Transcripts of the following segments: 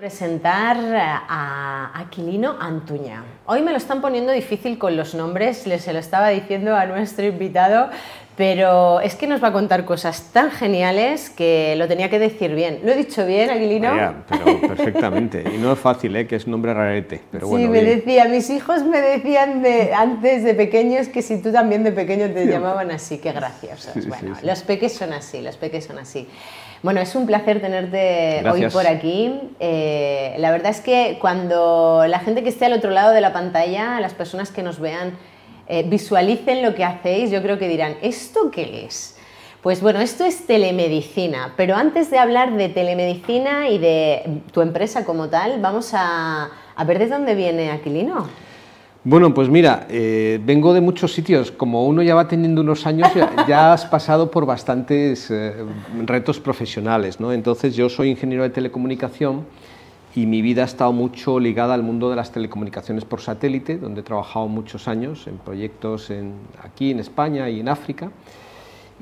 Presentar a Aquilino Antuña. Hoy me lo están poniendo difícil con los nombres, les se lo estaba diciendo a nuestro invitado, pero es que nos va a contar cosas tan geniales que lo tenía que decir bien. ¿Lo he dicho bien, Aquilino? pero perfectamente. Y no es fácil, ¿eh? que es nombre rarete. Pero sí, me decía, mis hijos me decían de, antes de pequeños que si tú también de pequeño te llamaban así, qué graciosos. bueno, los peques son así, los peques son así. Bueno, es un placer tenerte hoy por aquí. Eh, la verdad es que cuando la gente que esté al otro lado de la pantalla, las personas que nos vean, eh, visualicen lo que hacéis, yo creo que dirán, ¿esto qué es? Pues bueno, esto es telemedicina, pero antes de hablar de telemedicina y de tu empresa como tal, vamos a, a ver de dónde viene Aquilino. Bueno, pues mira, eh, vengo de muchos sitios. Como uno ya va teniendo unos años, ya, has pasado por bastantes eh, retos profesionales, ¿no? Entonces yo soy ingeniero de telecomunicación y mi vida ha estado mucho ligada al mundo de las telecomunicaciones por satélite, donde he trabajado muchos años en proyectos en, aquí en España y en África.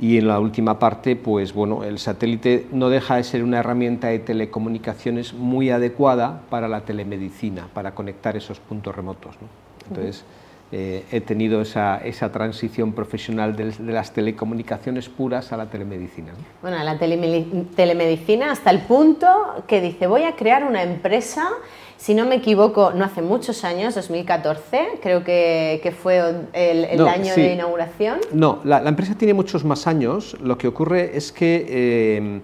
Y en la última parte, pues bueno, el satélite no deja de ser una herramienta de telecomunicaciones muy adecuada para la telemedicina, para conectar esos puntos remotos. ¿no? Entonces, eh, he tenido esa, esa transición profesional de, las telecomunicaciones puras a la telemedicina. Bueno, a la telemedicina hasta el punto que dice, voy a crear una empresa, si no me equivoco, no hace muchos años, 2014, creo que, que fue el, año de inauguración. No, la, empresa tiene muchos más años, lo que ocurre es que... Eh,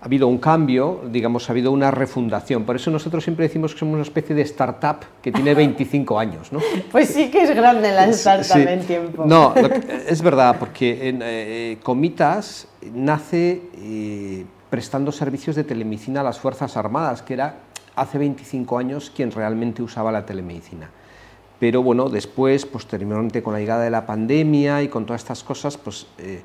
ha habido un cambio, digamos, ha habido una refundación. Por eso nosotros siempre decimos que somos una especie de startup que tiene 25 años. ¿no? Pues sí que es grande la startup en tiempo. No, es verdad, porque en, eh, Comitas nace eh, prestando servicios de telemedicina a las Fuerzas Armadas, que era hace 25 años quien realmente usaba la telemedicina. Pero bueno, después, posteriormente con la llegada de la pandemia y con todas estas cosas, pues... Eh,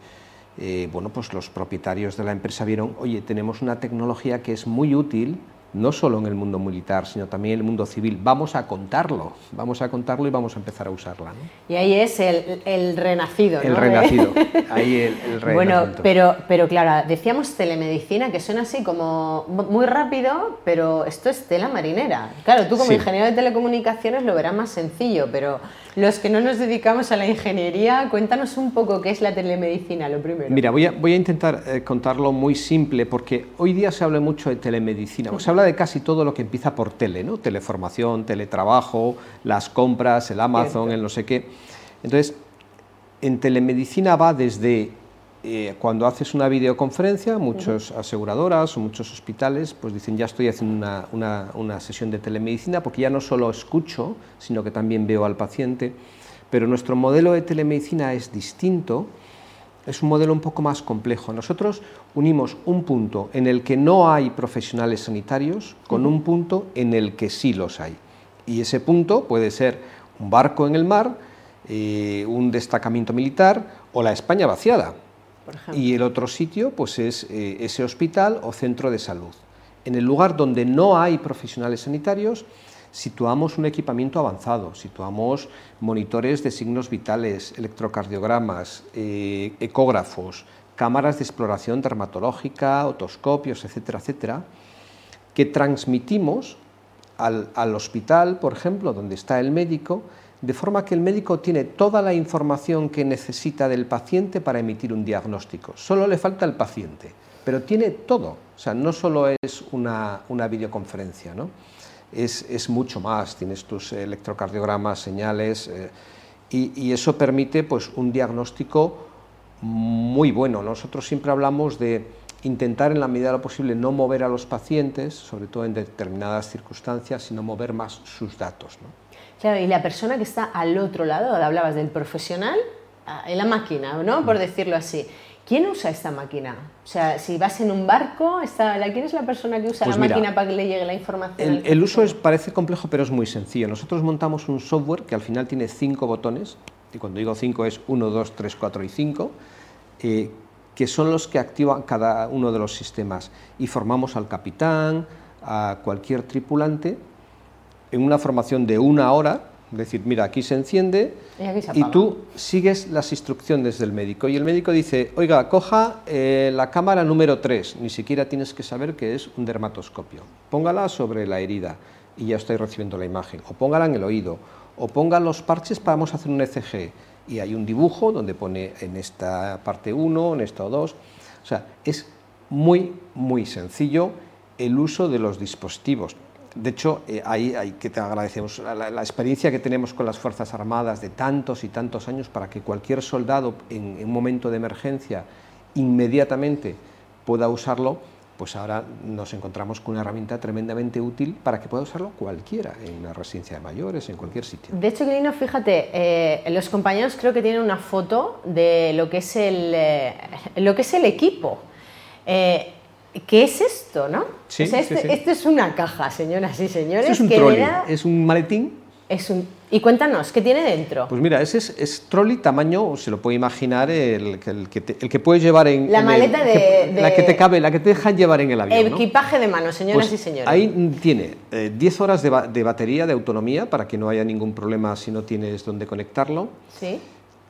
eh, bueno, pues los propietarios de la empresa vieron, oye, tenemos una tecnología que es muy útil, no solo en el mundo militar, sino también en el mundo civil. Vamos a contarlo, vamos a contarlo y vamos a empezar a usarla. Y ahí es el, renacido. El renacido, ahí el, el Bueno, pero, pero claro, decíamos telemedicina, que suena así como muy rápido, pero esto es tela marinera. Claro, tú como ingeniero de telecomunicaciones lo verás más sencillo, pero los que no nos dedicamos a la ingeniería, cuéntanos un poco qué es la telemedicina, lo primero. Mira, voy a, voy a intentar eh, contarlo muy simple, porque hoy día se habla mucho de telemedicina, se habla de casi todo lo que empieza por tele, ¿no? Teleformación, teletrabajo, las compras, el Amazon, el no sé qué. Entonces, en telemedicina va desde eh, cuando haces una videoconferencia, muchas aseguradoras o muchos hospitales pues dicen ya estoy haciendo una, sesión de telemedicina porque ya no solo escucho, sino que también veo al paciente. Pero nuestro modelo de telemedicina es distinto, es un modelo un poco más complejo. Nosotros unimos un punto en el que no hay profesionales sanitarios con un punto en el que sí los hay. Y ese punto puede ser un barco en el mar, eh, un destacamiento militar o la España vaciada y el otro sitio pues es eh, ese hospital o centro de salud. En el lugar donde no hay profesionales sanitarios, situamos un equipamiento avanzado, situamos monitores de signos vitales, electrocardiogramas, eh, ecógrafos, cámaras de exploración dermatológica, otoscopios, etcétera, etcétera, que transmitimos al, al hospital, por ejemplo, donde está el médico, de forma que el médico tiene toda la información que necesita del paciente para emitir un diagnóstico. Solo le falta el paciente, pero tiene todo. O sea, no solo es una, videoconferencia, ¿no? Es, mucho más. Tienes tus electrocardiogramas, señales, eh, y, eso permite pues, un diagnóstico muy bueno. Nosotros siempre hablamos de intentar en la medida de lo posible no mover a los pacientes, sobre todo en determinadas circunstancias, sino mover más sus datos. ¿no? Claro, y la persona que está al otro lado, hablabas del profesional, ah, en la máquina, ¿no? Por decirlo así. ¿Quién usa esta máquina? O sea, si vas en un barco, está, ¿quién es la persona que usa pues la máquina para que le llegue la información? El, uso es, parece complejo, pero es muy sencillo. Nosotros montamos un software que al final tiene cinco botones, y cuando digo cinco es uno, dos, tres, cuatro y cinco, eh, que son los que activan cada uno de los sistemas. Y formamos al capitán, a cualquier tripulante, en una formación de una hora, decir, mira, aquí se enciende y, tú sigues las instrucciones del médico. Y el médico dice, oiga, coja eh, la cámara número 3, ni siquiera tienes que saber que es un dermatoscopio. Póngala sobre la herida y ya estoy recibiendo la imagen. O póngala en el oído. O ponga los parches para vamos a hacer un ECG. Y hay un dibujo donde pone en esta parte 1, en esta 2. O sea, es muy, muy sencillo el uso de los dispositivos. De hecho, eh, ahí hay que te agradecemos la, experiencia que tenemos con las Fuerzas Armadas de tantos y tantos años para que cualquier soldado en, un momento de emergencia inmediatamente pueda usarlo, pues ahora nos encontramos con una herramienta tremendamente útil para que pueda usarlo cualquiera en una residencia de mayores, en cualquier sitio. De hecho, Quirino, fíjate, eh, los compañeros creo que tienen una foto de lo que es el, eh, lo que es el equipo. ¿Qué es esto, no? Sí, este, Esto es una caja, señoras y señores. es un trolley, es un maletín. Es un... Y cuéntanos, ¿qué tiene dentro? Pues mira, ese es, es trolley tamaño, se lo puede imaginar, el, el, que, el que puedes llevar en... La maleta de, La que te cabe, la que te dejan llevar en el avión. Equipaje de mano, señoras pues y señores. Ahí tiene 10 eh, horas de, de batería, de autonomía, para que no haya ningún problema si no tienes dónde conectarlo. Sí.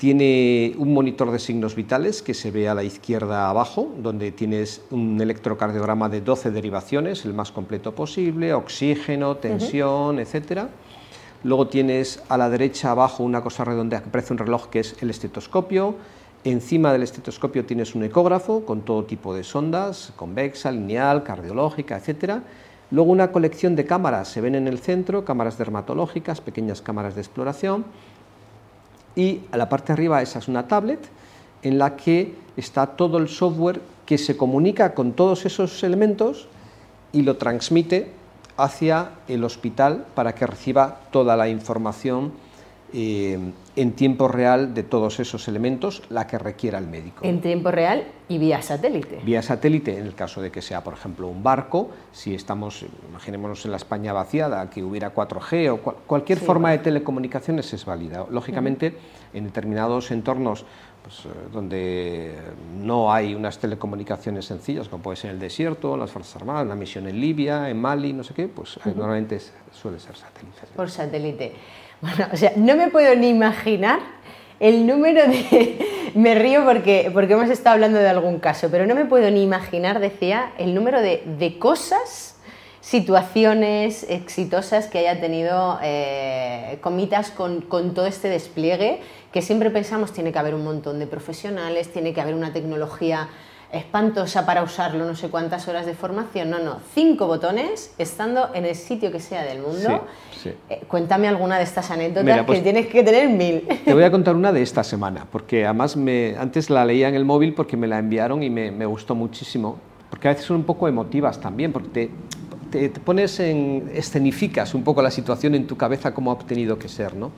Tiene un monitor de signos vitales que se ve a la izquierda abajo, donde tienes un electrocardiograma de 12 derivaciones, el más completo posible, oxígeno, tensión, etcétera. Luego tienes a la derecha abajo una cosa redonda que parece un reloj que es el estetoscopio. Encima del estetoscopio tienes un ecógrafo con todo tipo de sondas, convexa, lineal, cardiológica, etcétera. Luego una colección de cámaras se ven en el centro, cámaras dermatológicas, pequeñas cámaras de exploración y a la parte de arriba esa es una tablet en la que está todo el software que se comunica con todos esos elementos y lo transmite hacia el hospital para que reciba toda la información eh, en tiempo real de todos esos elementos, la que requiera el médico. En tiempo real y vía satélite. Vía satélite, en el caso de que sea, por ejemplo, un barco, si estamos, imaginémonos en la España vaciada, que hubiera 4G o cualquier forma de telecomunicaciones es válida. Lógicamente, en determinados entornos pues, eh, donde no hay unas telecomunicaciones sencillas, como puede ser el desierto, las Fuerzas Armadas, una misión en Libia, en Mali, no sé qué, pues normalmente suele ser satélite. Por satélite. Bueno, o sea, no me puedo ni imaginar el número de... me río porque, porque hemos estado hablando de algún caso, pero no me puedo ni imaginar, decía, el número de, de cosas, situaciones exitosas que haya tenido eh, Comitas con, con todo este despliegue, que siempre pensamos tiene que haber un montón de profesionales, tiene que haber una tecnología espantosa para usarlo, no sé cuántas horas de formación, no, no, cinco botones estando en el sitio que sea del mundo. Eh, cuéntame alguna de estas anécdotas que pues tienes que tener mil. Te voy a contar una de esta semana, porque además me, antes la leía en el móvil porque me la enviaron y me, me gustó muchísimo, porque a veces son un poco emotivas también, porque te, te, pones en, escenificas un poco la situación en tu cabeza como ha tenido que ser, ¿no?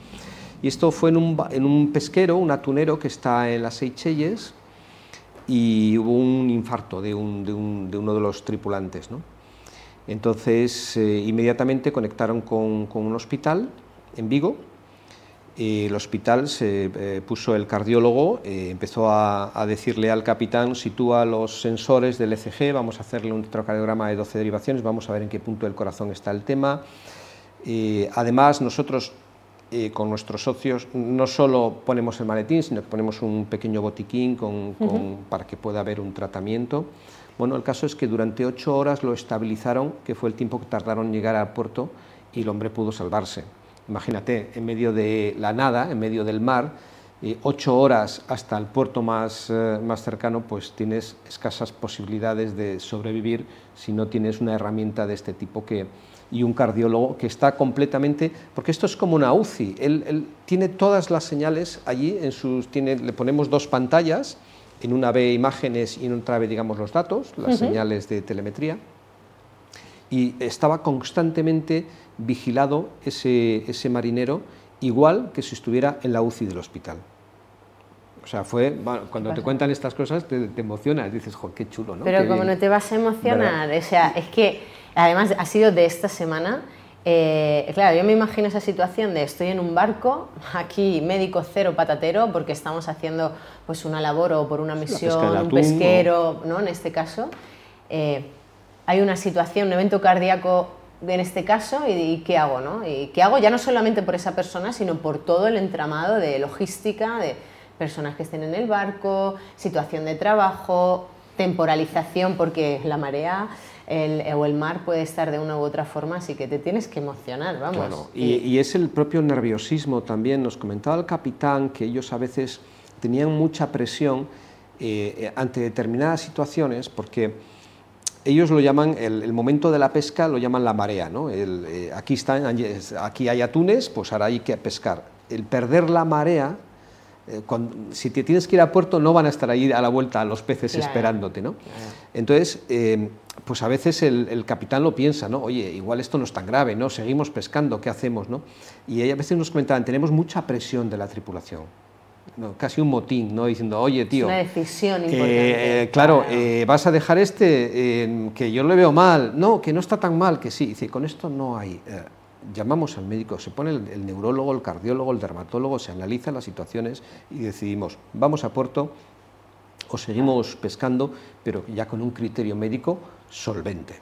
Y esto fue en un, en un pesquero, un atunero que está en las Seychelles, y hubo un infarto de, uno de los tripulantes. ¿no? Entonces, eh, inmediatamente conectaron con, un hospital en Vigo. el hospital se eh, puso el cardiólogo, eh, empezó a, decirle al capitán, sitúa los sensores del ECG, vamos a hacerle un electrocardiograma de 12 derivaciones, vamos a ver en qué punto del corazón está el tema. además, nosotros con nuestros socios no solo ponemos el maletín, sino que ponemos un pequeño botiquín para que pueda haber un tratamiento. Bueno, el caso es que durante ocho horas lo estabilizaron, que fue el tiempo que tardaron en llegar al puerto, y el hombre pudo salvarse. Imagínate, en medio de la nada, en medio del mar, eh, ocho horas hasta el puerto más, eh, más cercano, pues tienes escasas posibilidades de sobrevivir si no tienes una herramienta de este tipo que, y un cardiólogo que está completamente, porque esto es como una UCI, él, tiene todas las señales allí, en sus, tiene, le ponemos dos pantallas, en una ve imágenes y en otra ve, digamos, los datos, las señales de telemetría, y estaba constantemente vigilado ese, ese marinero, igual que si estuviera en la UCI del hospital. O sea, fue, cuando te cuentan estas cosas te, emocionas, dices, jo, qué chulo, ¿no? Pero como no te vas a emocionar, o sea, es que Además, ha sido de esta semana. Eh, claro, yo me imagino esa situación de estoy en un barco, aquí médico cero patatero, porque estamos haciendo pues una labor o por una misión, un pesquero, ¿no? En este caso. Eh, hay una situación, un evento cardíaco en este caso y, qué hago, ¿no? Y qué hago ya no solamente por esa persona, sino por todo el entramado de logística, de personas que estén en el barco, situación de trabajo, temporalización, porque la marea o el mar puede estar de una u otra forma, así que te tienes que emocionar, vamos. y, es el propio nerviosismo también. Nos comentaba el capitán que ellos a veces tenían mucha presión eh, ante determinadas situaciones, porque ellos lo llaman, el, momento de la pesca lo llaman la marea, ¿no? Eh, aquí, están, aquí hay atunes, pues ahora hay que pescar. El perder la marea, eh, si te tienes que ir a puerto no van a estar ahí a la vuelta los peces esperándote, ¿no? Entonces, eh, pues a veces el, capitán lo piensa, ¿no? Oye, igual esto no es tan grave, ¿no? Seguimos pescando, ¿qué hacemos, no? Y a veces nos comentaban, tenemos mucha presión de la tripulación casi un motín, ¿no? diciendo, oye, tío. una decisión importante. Eh, claro, eh, vas a dejar este, que yo le veo mal. No, que no está tan mal, que sí. Dice, con esto no hay. Eh, llamamos al médico, se pone el, neurólogo, el cardiólogo, el dermatólogo, se analizan las situaciones y decidimos, vamos a puerto o seguimos pescando, pero ya con un criterio médico solvente.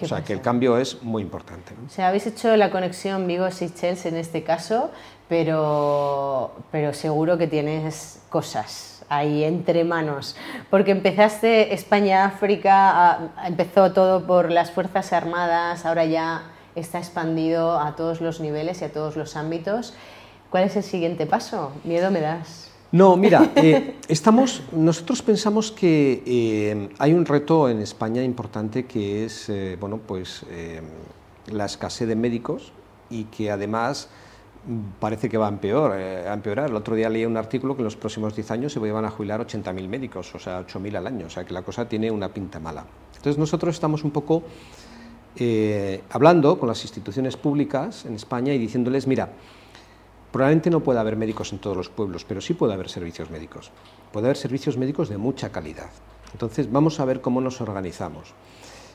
O sea, que el cambio es muy importante. O sea, habéis hecho la conexión Vigo-Seychelles en este caso, pero, pero seguro que tienes cosas ahí entre manos, porque empezaste España-África, empezó todo por las Fuerzas Armadas, ahora ya está expandido a todos los niveles y a todos los ámbitos. ¿Cuál es el siguiente paso? Miedo me das. No, mira, eh, estamos, nosotros pensamos que eh, hay un reto en España importante que es, eh, bueno, pues la escasez de médicos y que además parece que va a, a empeorar. El otro día leí un artículo que en los próximos 10 años se van a jubilar 80.000 médicos, o sea, 8.000 al año, o sea, que la cosa tiene una pinta mala. Entonces nosotros estamos un poco hablando con las instituciones públicas en España y diciéndoles, mira, Probablemente no pueda haber médicos en todos los pueblos, pero sí puede haber servicios médicos. Puede haber servicios médicos de mucha calidad. Entonces, vamos a ver cómo nos organizamos.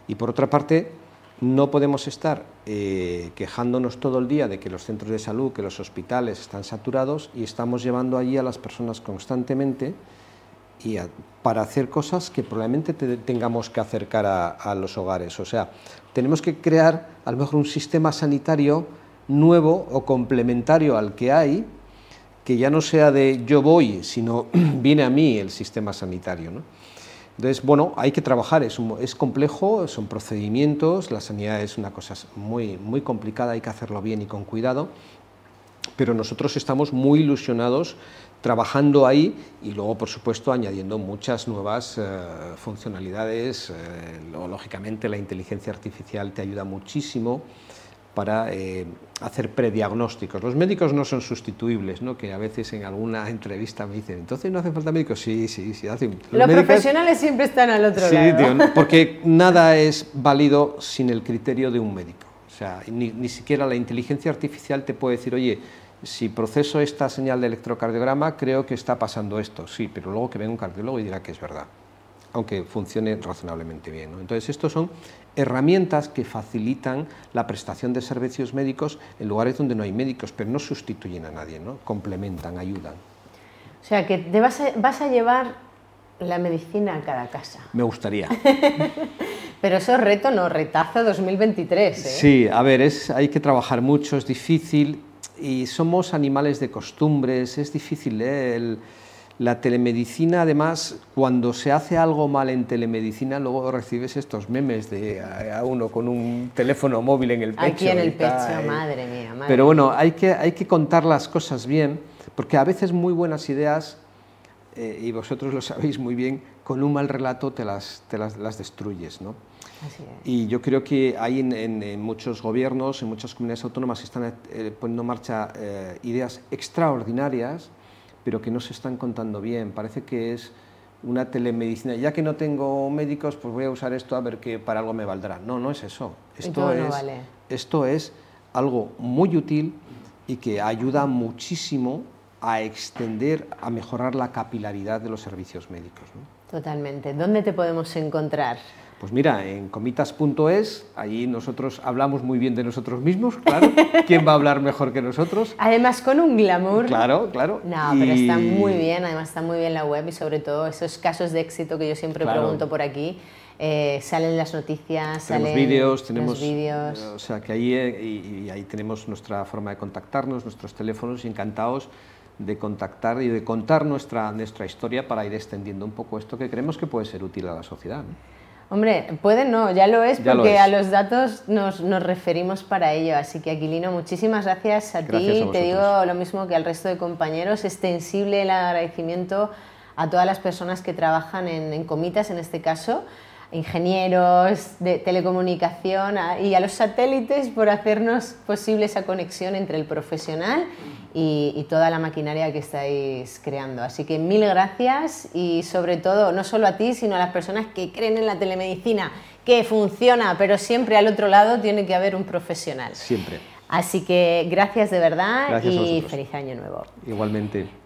Y por otra parte, no podemos estar eh, quejándonos todo el día de que los centros de salud, que los hospitales están saturados y estamos llevando allí a las personas constantemente y para hacer cosas que probablemente tengamos que acercar a, a los hogares. O sea, tenemos que crear a lo mejor un sistema sanitario nuevo o complementario al que hay, que ya no sea de yo voy, sino viene a mí el sistema sanitario. Entonces, bueno, hay que trabajar, es, es, complejo, son procedimientos, la sanidad es una cosa muy, muy complicada, hay que hacerlo bien y con cuidado, pero nosotros estamos muy ilusionados trabajando ahí y luego, por supuesto, añadiendo muchas nuevas eh, funcionalidades. Eh, lógicamente, la inteligencia artificial te ayuda muchísimo para eh, hacer prediagnósticos. Los médicos no son sustituibles, ¿no? que a veces en alguna entrevista me dicen, entonces no hace falta médicos. Sí, sí, sí. Hacen. Los, profesionales siempre están al otro lado. Sí, porque nada es válido sin el criterio de un médico. O sea, ni, ni siquiera la inteligencia artificial te puede decir, oye, si proceso esta señal de electrocardiograma, creo que está pasando esto. Sí, pero luego que venga un cardiólogo y dirá que es verdad aunque funcione razonablemente bien. Entonces, estos son herramientas que facilitan la prestación de servicios médicos en lugares donde no hay médicos, pero no sustituyen a nadie, ¿no? complementan, ayudan. O sea, que te vas a, llevar la medicina a cada casa. Me gustaría. pero eso es reto, no, retazo 2023. ¿eh? Sí, a ver, es, hay que trabajar mucho, es difícil y somos animales de costumbres, es difícil. ¿eh? El, la telemedicina, además, cuando se hace algo mal en telemedicina, luego recibes estos memes de a, uno con un teléfono móvil en el pecho. Aquí en el pecho, madre mía. Pero bueno, hay que, hay que contar las cosas bien, porque a veces muy buenas ideas, eh, y vosotros lo sabéis muy bien, con un mal relato te las, te las, destruyes. ¿no? Y yo creo que hay en, muchos gobiernos, en muchas comunidades autónomas, se están eh, poniendo en marcha eh, ideas extraordinarias pero que no se están contando bien. Parece que es una telemedicina. Ya que no tengo médicos, pues voy a usar esto a ver que para algo me valdrá. No, no es eso. Esto, es, esto es algo muy útil y que ayuda muchísimo a extender, a mejorar la capilaridad de los servicios médicos. Totalmente. ¿Dónde te podemos encontrar? Pues mira, en comitas.es, allí nosotros hablamos muy bien de nosotros mismos, claro. ¿Quién va a hablar mejor que nosotros? Además, con un glamour. Claro, claro. No, pero está muy bien, además está muy bien la web y sobre todo esos casos de éxito que yo siempre pregunto por aquí. eh, salen las noticias, tenemos salen vídeos, tenemos vídeos. O sea que ahí, y, ahí tenemos nuestra forma de contactarnos, nuestros teléfonos, y encantados de contactar y de contar nuestra, nuestra historia para ir extendiendo un poco esto que creemos que puede ser útil a la sociedad. Hombre, puede no, ya lo es porque a los datos nos, nos, referimos para ello. Así que Aquilino, muchísimas gracias a ti. Te digo lo mismo que al resto de compañeros, extensible el agradecimiento a todas las personas que trabajan en, en Comitas en este caso ingenieros de telecomunicación y a los satélites por hacernos posible esa conexión entre el profesional y, toda la maquinaria que estáis creando. Así que mil gracias y sobre todo, no solo a ti, sino a las personas que creen en la telemedicina, que funciona, pero siempre al otro lado tiene que haber un profesional. Siempre. Así que gracias de verdad y feliz año nuevo. Igualmente.